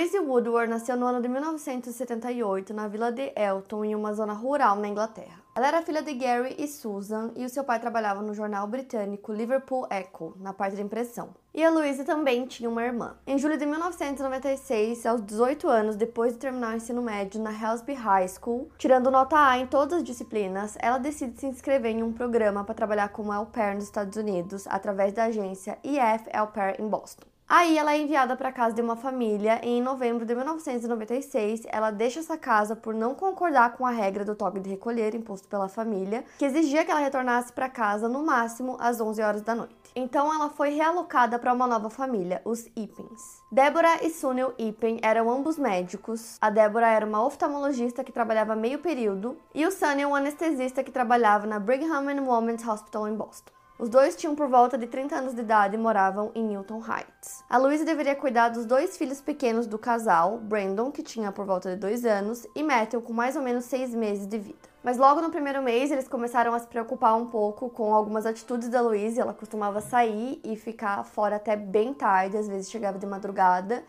Louise Woodward nasceu no ano de 1978 na vila de Elton, em uma zona rural na Inglaterra. Ela era filha de Gary e Susan e o seu pai trabalhava no jornal britânico Liverpool Echo, na parte de impressão. E a Louise também tinha uma irmã. Em julho de 1996, aos 18 anos, depois de terminar o ensino médio na Helsby High School, tirando nota A em todas as disciplinas, ela decide se inscrever em um programa para trabalhar como au pair nos Estados Unidos através da agência EF Au Pair em Boston. Aí ela é enviada para casa de uma família e em novembro de 1996 ela deixa essa casa por não concordar com a regra do toque de recolher imposto pela família, que exigia que ela retornasse para casa no máximo às 11 horas da noite. Então ela foi realocada para uma nova família, os Ipens. Débora e Sunil Ipen eram ambos médicos. A Débora era uma oftalmologista que trabalhava meio período e o Sunil um anestesista que trabalhava na Brigham and Women's Hospital em Boston. Os dois tinham por volta de 30 anos de idade e moravam em Newton Heights. A Louise deveria cuidar dos dois filhos pequenos do casal, Brandon, que tinha por volta de dois anos, e Matthew, com mais ou menos seis meses de vida. Mas logo no primeiro mês eles começaram a se preocupar um pouco com algumas atitudes da Louise. Ela costumava sair e ficar fora até bem tarde, às vezes chegava de madrugada.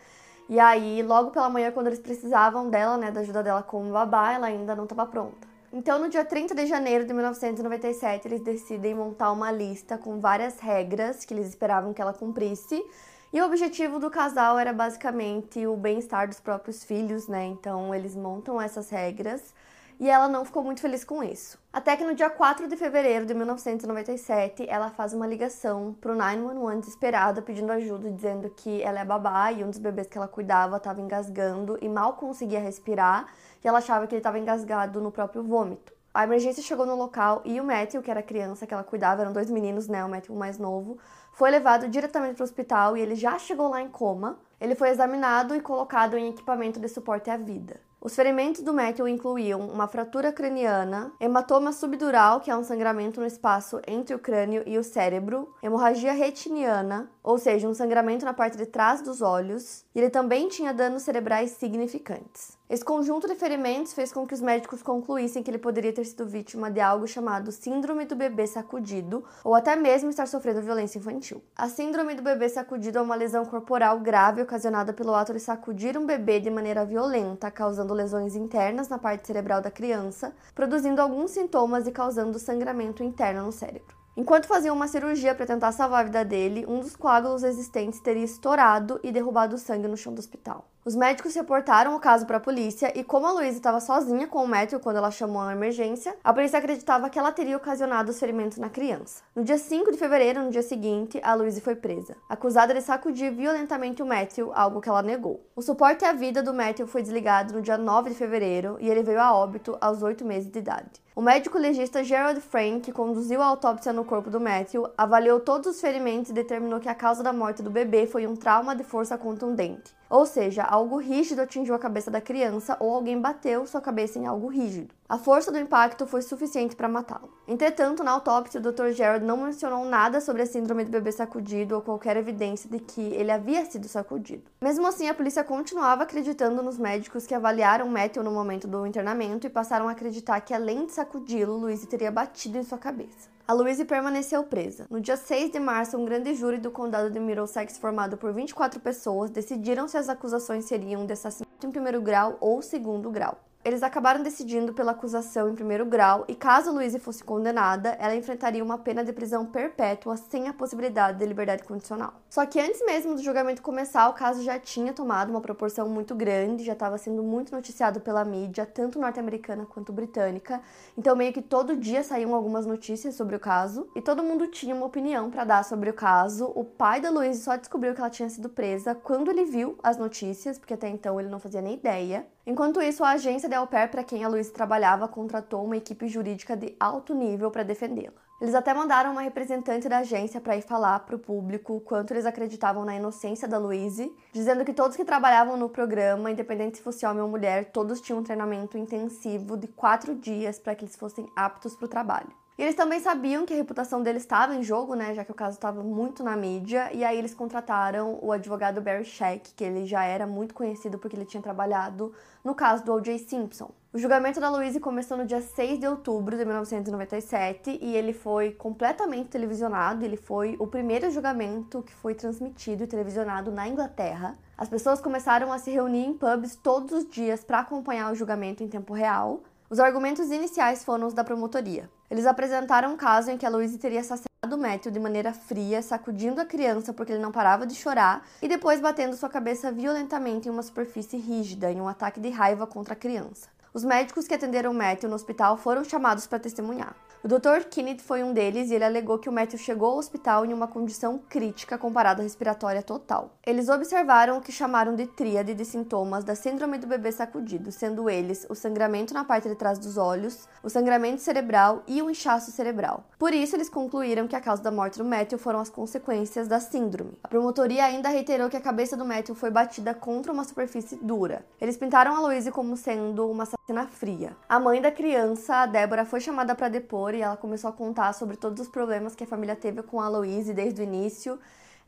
E aí, logo pela manhã, quando eles precisavam dela, né, da ajuda dela como babá, ela ainda não estava pronta. Então, no dia 30 de janeiro de 1997, eles decidem montar uma lista com várias regras que eles esperavam que ela cumprisse. E o objetivo do casal era basicamente o bem-estar dos próprios filhos, né? Então, eles montam essas regras e ela não ficou muito feliz com isso. Até que no dia 4 de fevereiro de 1997, ela faz uma ligação pro 911 desesperada, pedindo ajuda, dizendo que ela é babá e um dos bebês que ela cuidava estava engasgando e mal conseguia respirar que ela achava que ele estava engasgado no próprio vômito. A emergência chegou no local e o Matthew, que era a criança que ela cuidava, eram dois meninos, né? O Matthew mais novo, foi levado diretamente para o hospital e ele já chegou lá em coma. Ele foi examinado e colocado em equipamento de suporte à vida. Os ferimentos do Matthew incluíam uma fratura craniana, hematoma subdural, que é um sangramento no espaço entre o crânio e o cérebro, hemorragia retiniana, ou seja, um sangramento na parte de trás dos olhos, e ele também tinha danos cerebrais significantes. Esse conjunto de ferimentos fez com que os médicos concluíssem que ele poderia ter sido vítima de algo chamado Síndrome do Bebê Sacudido, ou até mesmo estar sofrendo violência infantil. A Síndrome do Bebê Sacudido é uma lesão corporal grave ocasionada pelo ato de sacudir um bebê de maneira violenta, causando lesões internas na parte cerebral da criança, produzindo alguns sintomas e causando sangramento interno no cérebro. Enquanto faziam uma cirurgia para tentar salvar a vida dele, um dos coágulos existentes teria estourado e derrubado o sangue no chão do hospital. Os médicos reportaram o caso para a polícia e, como a Luísa estava sozinha com o Matthew quando ela chamou a emergência, a polícia acreditava que ela teria ocasionado os ferimentos na criança. No dia 5 de fevereiro, no dia seguinte, a Luísa foi presa, acusada de sacudir violentamente o Matthew, algo que ela negou. O suporte à vida do Matthew foi desligado no dia 9 de fevereiro e ele veio a óbito aos 8 meses de idade. O médico legista Gerald Frank, que conduziu a autópsia no corpo do Matthew, avaliou todos os ferimentos e determinou que a causa da morte do bebê foi um trauma de força contundente. Ou seja, algo rígido atingiu a cabeça da criança ou alguém bateu sua cabeça em algo rígido. A força do impacto foi suficiente para matá-lo. Entretanto, na autópsia, o Dr. Gerald não mencionou nada sobre a síndrome do bebê sacudido ou qualquer evidência de que ele havia sido sacudido. Mesmo assim, a polícia continuava acreditando nos médicos que avaliaram Matthew no momento do internamento e passaram a acreditar que, além de sacudi-lo, Louise teria batido em sua cabeça. A Louise permaneceu presa. No dia 6 de março, um grande júri do condado de Middlesex, formado por 24 pessoas, decidiram se as acusações seriam de assassinato em primeiro grau ou segundo grau. Eles acabaram decidindo pela acusação em primeiro grau e, caso Louise fosse condenada, ela enfrentaria uma pena de prisão perpétua sem a possibilidade de liberdade condicional. Só que antes mesmo do julgamento começar, o caso já tinha tomado uma proporção muito grande, já estava sendo muito noticiado pela mídia, tanto norte-americana quanto britânica. Então, meio que todo dia saíam algumas notícias sobre o caso e todo mundo tinha uma opinião para dar sobre o caso. O pai da Louise só descobriu que ela tinha sido presa quando ele viu as notícias, porque até então ele não fazia nem ideia. Enquanto isso, a agência de au pair para quem a Luiz trabalhava contratou uma equipe jurídica de alto nível para defendê-la. Eles até mandaram uma representante da agência para ir falar para o público quanto eles acreditavam na inocência da Louise, dizendo que todos que trabalhavam no programa, independente se fosse homem ou mulher, todos tinham um treinamento intensivo de quatro dias para que eles fossem aptos para o trabalho. E eles também sabiam que a reputação deles estava em jogo, né, já que o caso estava muito na mídia, e aí eles contrataram o advogado Barry Scheck, que ele já era muito conhecido porque ele tinha trabalhado no caso do O.J. Simpson. O julgamento da Louise começou no dia 6 de outubro de 1997 e ele foi completamente televisionado. Ele foi o primeiro julgamento que foi transmitido e televisionado na Inglaterra. As pessoas começaram a se reunir em pubs todos os dias para acompanhar o julgamento em tempo real. Os argumentos iniciais foram os da promotoria. Eles apresentaram um caso em que a Louise teria assassinado Matthew de maneira fria, sacudindo a criança porque ele não parava de chorar e depois batendo sua cabeça violentamente em uma superfície rígida em um ataque de raiva contra a criança. Os médicos que atenderam Matthew no hospital foram chamados para testemunhar. O Dr. Kennedy foi um deles e ele alegou que o Matthew chegou ao hospital em uma condição crítica comparada à respiratória total. Eles observaram o que chamaram de tríade de sintomas da síndrome do bebê sacudido, sendo eles o sangramento na parte de trás dos olhos, o sangramento cerebral e o inchaço cerebral. Por isso, eles concluíram que a causa da morte do Matthew foram as consequências da síndrome. A promotoria ainda reiterou que a cabeça do Matthew foi batida contra uma superfície dura. Eles pintaram a Louise como sendo uma assassina fria. A mãe da criança, a Débora, foi chamada para depor e ela começou a contar sobre todos os problemas que a família teve com a Louise desde o início,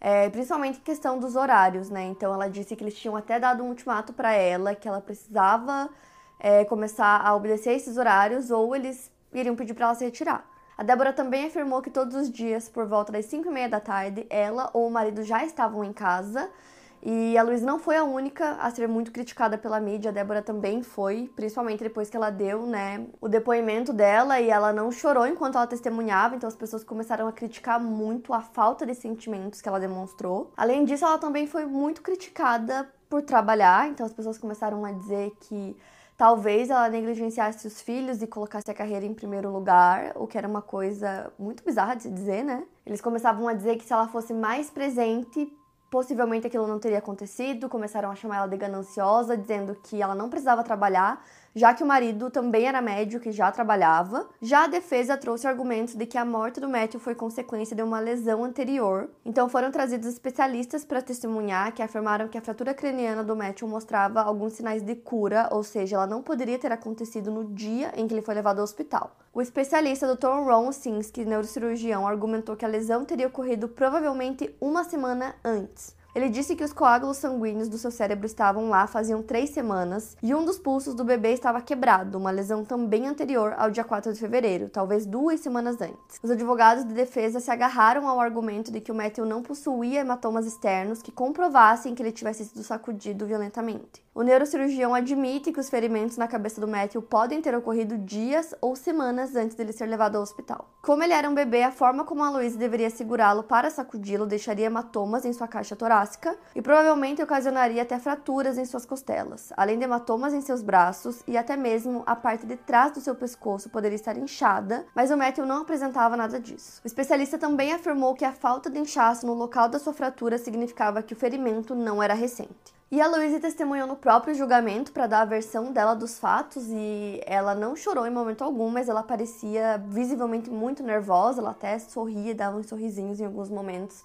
é, principalmente em questão dos horários, né? Então ela disse que eles tinham até dado um ultimato para ela, que ela precisava é, começar a obedecer esses horários ou eles iriam pedir para ela se retirar. A Débora também afirmou que todos os dias, por volta das 5 e meia da tarde, ela ou o marido já estavam em casa e a Luiz não foi a única a ser muito criticada pela mídia, a Débora também foi, principalmente depois que ela deu, né, o depoimento dela e ela não chorou enquanto ela testemunhava, então as pessoas começaram a criticar muito a falta de sentimentos que ela demonstrou. Além disso, ela também foi muito criticada por trabalhar, então as pessoas começaram a dizer que talvez ela negligenciasse os filhos e colocasse a carreira em primeiro lugar, o que era uma coisa muito bizarra de se dizer, né? Eles começavam a dizer que se ela fosse mais presente, possivelmente aquilo não teria acontecido, começaram a chamar ela de gananciosa, dizendo que ela não precisava trabalhar, já que o marido também era médico e já trabalhava. Já a defesa trouxe argumentos de que a morte do Matthew foi consequência de uma lesão anterior. Então foram trazidos especialistas para testemunhar que afirmaram que a fratura craniana do Matthew mostrava alguns sinais de cura, ou seja, ela não poderia ter acontecido no dia em que ele foi levado ao hospital. O especialista Dr. Ron Sinsky, neurocirurgião, argumentou que a lesão teria ocorrido provavelmente uma semana antes. Ele disse que os coágulos sanguíneos do seu cérebro estavam lá faziam três semanas e um dos pulsos do bebê estava quebrado, uma lesão também anterior ao dia 4 de fevereiro, talvez duas semanas antes. Os advogados de defesa se agarraram ao argumento de que o Matthew não possuía hematomas externos que comprovassem que ele tivesse sido sacudido violentamente. O neurocirurgião admite que os ferimentos na cabeça do Matthew podem ter ocorrido dias ou semanas antes dele ser levado ao hospital. Como ele era um bebê, a forma como a Louise deveria segurá-lo para sacudi-lo deixaria hematomas em sua caixa torácica e provavelmente ocasionaria até fraturas em suas costelas, além de hematomas em seus braços e até mesmo a parte de trás do seu pescoço poderia estar inchada, mas o Matthew não apresentava nada disso. O especialista também afirmou que a falta de inchaço no local da sua fratura significava que o ferimento não era recente. E a Louise testemunhou no próprio julgamento para dar a versão dela dos fatos e ela não chorou em momento algum, mas ela parecia visivelmente muito nervosa, ela até sorria, dava uns sorrisinhos em alguns momentos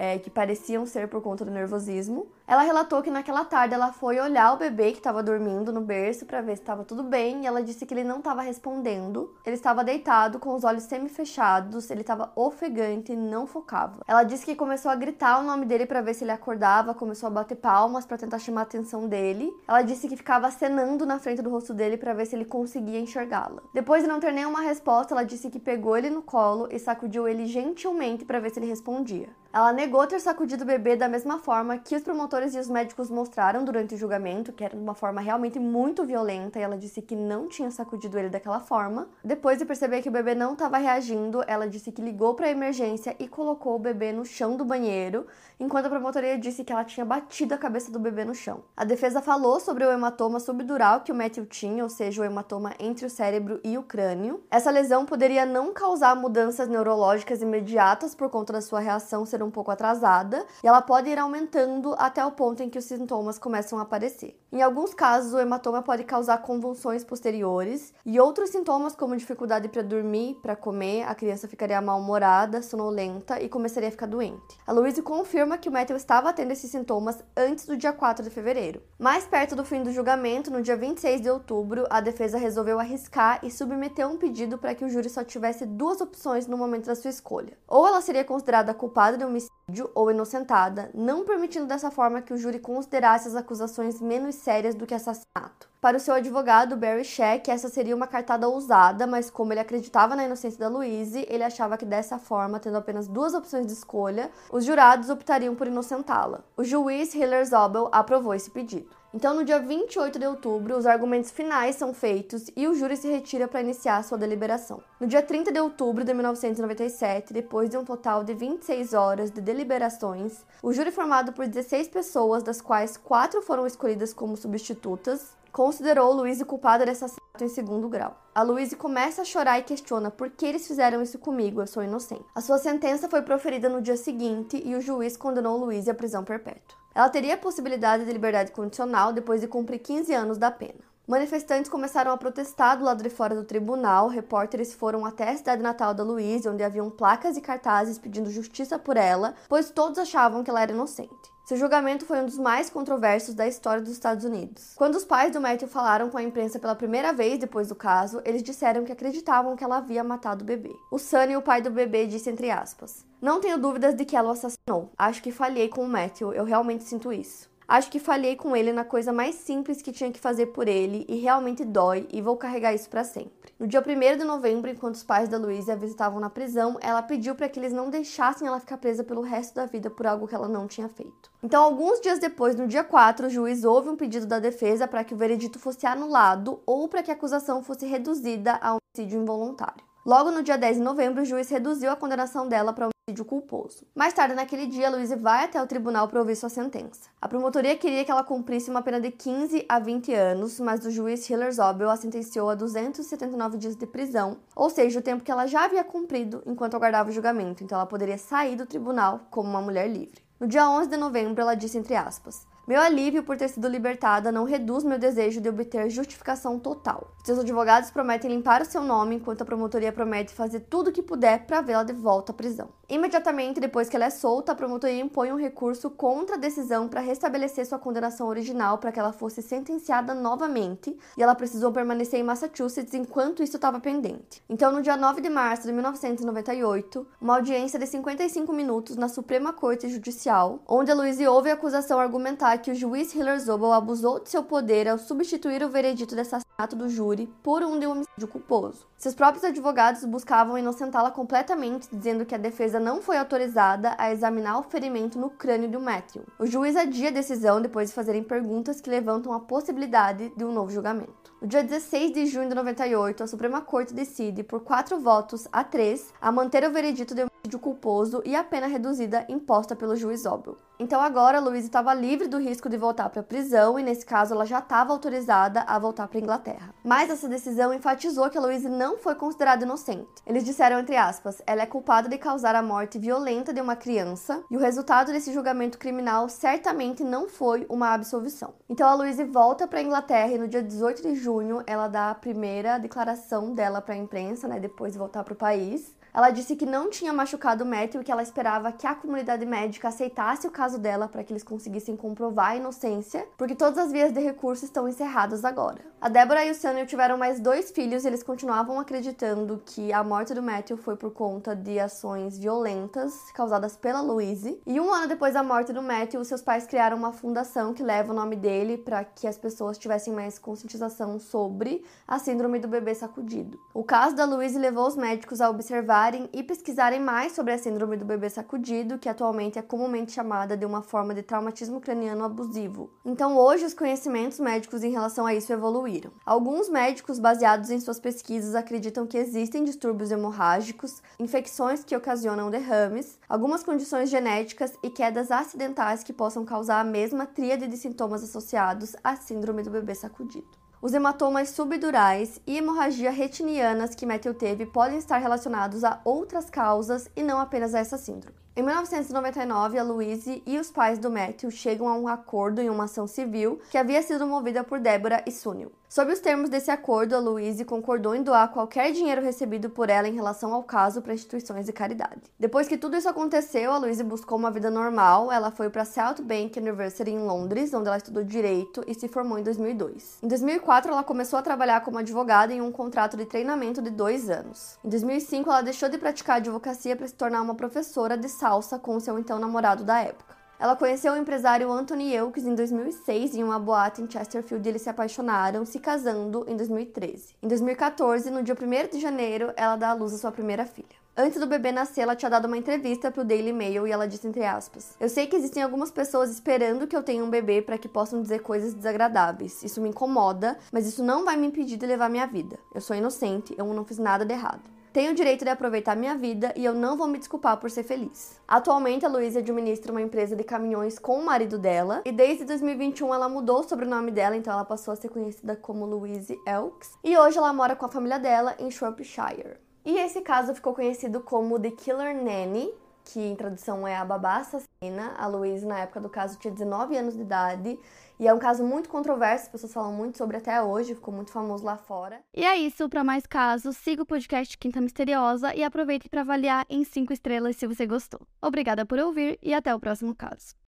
é, que pareciam ser por conta do nervosismo. Ela relatou que naquela tarde ela foi olhar o bebê que estava dormindo no berço para ver se estava tudo bem e ela disse que ele não estava respondendo. Ele estava deitado com os olhos semi-fechados, ele estava ofegante e não focava. Ela disse que começou a gritar o nome dele para ver se ele acordava, começou a bater palmas para tentar chamar a atenção dele. Ela disse que ficava acenando na frente do rosto dele para ver se ele conseguia enxergá-la. Depois de não ter nenhuma resposta, ela disse que pegou ele no colo e sacudiu ele gentilmente para ver se ele respondia. Ela negou ter sacudido o bebê da mesma forma que os promotores e os médicos mostraram durante o julgamento, que era de uma forma realmente muito violenta, e ela disse que não tinha sacudido ele daquela forma. Depois de perceber que o bebê não estava reagindo, ela disse que ligou para a emergência e colocou o bebê no chão do banheiro, enquanto a promotoria disse que ela tinha batido a cabeça do bebê no chão. A defesa falou sobre o hematoma subdural que o Matthew tinha, ou seja, o hematoma entre o cérebro e o crânio. Essa lesão poderia não causar mudanças neurológicas imediatas por conta da sua reação ser um pouco atrasada e ela pode ir aumentando até o ponto em que os sintomas começam a aparecer. Em alguns casos, o hematoma pode causar convulsões posteriores e outros sintomas, como dificuldade para dormir, para comer, a criança ficaria mal-humorada, sonolenta e começaria a ficar doente. A Louise confirma que o Matthew estava tendo esses sintomas antes do dia 4 de fevereiro. Mais perto do fim do julgamento, no dia 26 de outubro, a defesa resolveu arriscar e submeteu um pedido para que o júri só tivesse duas opções no momento da sua escolha. Ou ela seria considerada culpada de homicídio ou inocentada, não permitindo dessa forma que o júri considerasse as acusações menos sérias do que assassinato. Para o seu advogado, Barry Sheck, essa seria uma cartada ousada, mas como ele acreditava na inocência da Louise, ele achava que dessa forma, tendo apenas duas opções de escolha, os jurados optariam por inocentá-la. O juiz Hiller Zobel aprovou esse pedido. Então, no dia 28 de outubro, os argumentos finais são feitos e o júri se retira para iniciar sua deliberação. No dia 30 de outubro de 1997, depois de um total de 26 horas de deliberações, o júri formado por 16 pessoas, das quais quatro foram escolhidas como substitutas, considerou Luiz culpada desse assassinato em segundo grau. A Louise começa a chorar e questiona por que eles fizeram isso comigo, eu sou inocente. A sua sentença foi proferida no dia seguinte e o juiz condenou Louise à prisão perpétua. Ela teria a possibilidade de liberdade condicional depois de cumprir 15 anos da pena. Manifestantes começaram a protestar do lado de fora do tribunal, repórteres foram até a cidade natal da Louise, onde haviam placas e cartazes pedindo justiça por ela, pois todos achavam que ela era inocente. Seu julgamento foi um dos mais controversos da história dos Estados Unidos. Quando os pais do Matthew falaram com a imprensa pela primeira vez depois do caso, eles disseram que acreditavam que ela havia matado o bebê. O Sunny, o pai do bebê, disse entre aspas: Não tenho dúvidas de que ela o assassinou. Acho que falhei com o Matthew, eu realmente sinto isso. Acho que falhei com ele na coisa mais simples que tinha que fazer por ele e realmente dói e vou carregar isso para sempre. No dia 1 de novembro, enquanto os pais da Luísa a visitavam na prisão, ela pediu para que eles não deixassem ela ficar presa pelo resto da vida por algo que ela não tinha feito. Então, alguns dias depois, no dia 4, o juiz houve um pedido da defesa para que o veredito fosse anulado ou para que a acusação fosse reduzida a homicídio involuntário. Logo no dia 10 de novembro, o juiz reduziu a condenação dela para homicídio culposo. Mais tarde naquele dia, Luísa vai até o tribunal para ouvir sua sentença. A promotoria queria que ela cumprisse uma pena de 15 a 20 anos, mas o juiz Hiller Zobel a sentenciou a 279 dias de prisão, ou seja, o tempo que ela já havia cumprido enquanto aguardava o julgamento, então ela poderia sair do tribunal como uma mulher livre. No dia 11 de novembro, ela disse entre aspas: meu alívio por ter sido libertada não reduz meu desejo de obter justificação total. Seus advogados prometem limpar o seu nome, enquanto a promotoria promete fazer tudo o que puder para vê-la de volta à prisão. Imediatamente depois que ela é solta, a promotoria impõe um recurso contra a decisão para restabelecer sua condenação original para que ela fosse sentenciada novamente, e ela precisou permanecer em Massachusetts enquanto isso estava pendente. Então, no dia 9 de março de 1998, uma audiência de 55 minutos na Suprema Corte Judicial, onde a Louise ouve a acusação argumentar que o juiz Hiller Zobel abusou de seu poder ao substituir o veredito de assassinato do júri por um de homicídio culposo. Seus próprios advogados buscavam inocentá-la completamente, dizendo que a defesa não foi autorizada a examinar o ferimento no crânio do Matthew. O juiz adia a decisão depois de fazerem perguntas que levantam a possibilidade de um novo julgamento. No dia 16 de junho de 98, a Suprema Corte decide, por quatro votos a três, a manter o veredito de culposo e a pena reduzida imposta pelo juiz Obel. Então agora Louise estava livre do risco de voltar para a prisão e nesse caso ela já estava autorizada a voltar para a Inglaterra. Mas essa decisão enfatizou que a Louise não foi considerada inocente. Eles disseram entre aspas: "Ela é culpada de causar a morte violenta de uma criança e o resultado desse julgamento criminal certamente não foi uma absolvição". Então a Louise volta para Inglaterra e no dia 18 de junho ela dá a primeira declaração dela para a imprensa, né, depois de voltar para o país. Ela disse que não tinha machucado o Matthew e que ela esperava que a comunidade médica aceitasse o caso dela para que eles conseguissem comprovar a inocência, porque todas as vias de recurso estão encerradas agora. A Deborah e o Samuel tiveram mais dois filhos e eles continuavam acreditando que a morte do Matthew foi por conta de ações violentas causadas pela Louise. E um ano depois da morte do Matthew, seus pais criaram uma fundação que leva o nome dele para que as pessoas tivessem mais conscientização sobre a síndrome do bebê sacudido. O caso da Louise levou os médicos a observar estudarem e pesquisarem mais sobre a síndrome do bebê sacudido, que atualmente é comumente chamada de uma forma de traumatismo craniano abusivo. Então, hoje, os conhecimentos médicos em relação a isso evoluíram. Alguns médicos, baseados em suas pesquisas, acreditam que existem distúrbios hemorrágicos, infecções que ocasionam derrames, algumas condições genéticas e quedas acidentais que possam causar a mesma tríade de sintomas associados à síndrome do bebê sacudido. Os hematomas subdurais e hemorragia retinianas que Matthew teve podem estar relacionados a outras causas e não apenas a essa síndrome. Em 1999, a Louise e os pais do Matthew chegam a um acordo em uma ação civil que havia sido movida por Deborah e Sunil. Sob os termos desse acordo, a Louise concordou em doar qualquer dinheiro recebido por ela em relação ao caso para instituições de caridade. Depois que tudo isso aconteceu, a Louise buscou uma vida normal. Ela foi para South Bank University em Londres, onde ela estudou direito e se formou em 2002. Em 2004, ela começou a trabalhar como advogada em um contrato de treinamento de dois anos. Em 2005, ela deixou de praticar advocacia para se tornar uma professora de salsa com seu então namorado da época. Ela conheceu o empresário Anthony Elks em 2006 em uma boate em Chesterfield e eles se apaixonaram, se casando em 2013. Em 2014, no dia 1 de janeiro, ela dá à luz a sua primeira filha. Antes do bebê nascer, ela tinha dado uma entrevista para o Daily Mail e ela disse entre aspas: "Eu sei que existem algumas pessoas esperando que eu tenha um bebê para que possam dizer coisas desagradáveis. Isso me incomoda, mas isso não vai me impedir de levar minha vida. Eu sou inocente, eu não fiz nada de errado." Tenho o direito de aproveitar minha vida e eu não vou me desculpar por ser feliz. Atualmente, a Luísa administra uma empresa de caminhões com o marido dela e desde 2021 ela mudou o sobrenome dela, então ela passou a ser conhecida como Louise Elks. E hoje ela mora com a família dela em Shropshire. E esse caso ficou conhecido como The Killer Nanny, que em tradução é a babá assassina. A Louise, na época do caso, tinha 19 anos de idade. E é um caso muito controverso, as pessoas falam muito sobre até hoje, ficou muito famoso lá fora. E é isso, para mais casos, siga o podcast Quinta Misteriosa e aproveite para avaliar em 5 estrelas se você gostou. Obrigada por ouvir e até o próximo caso.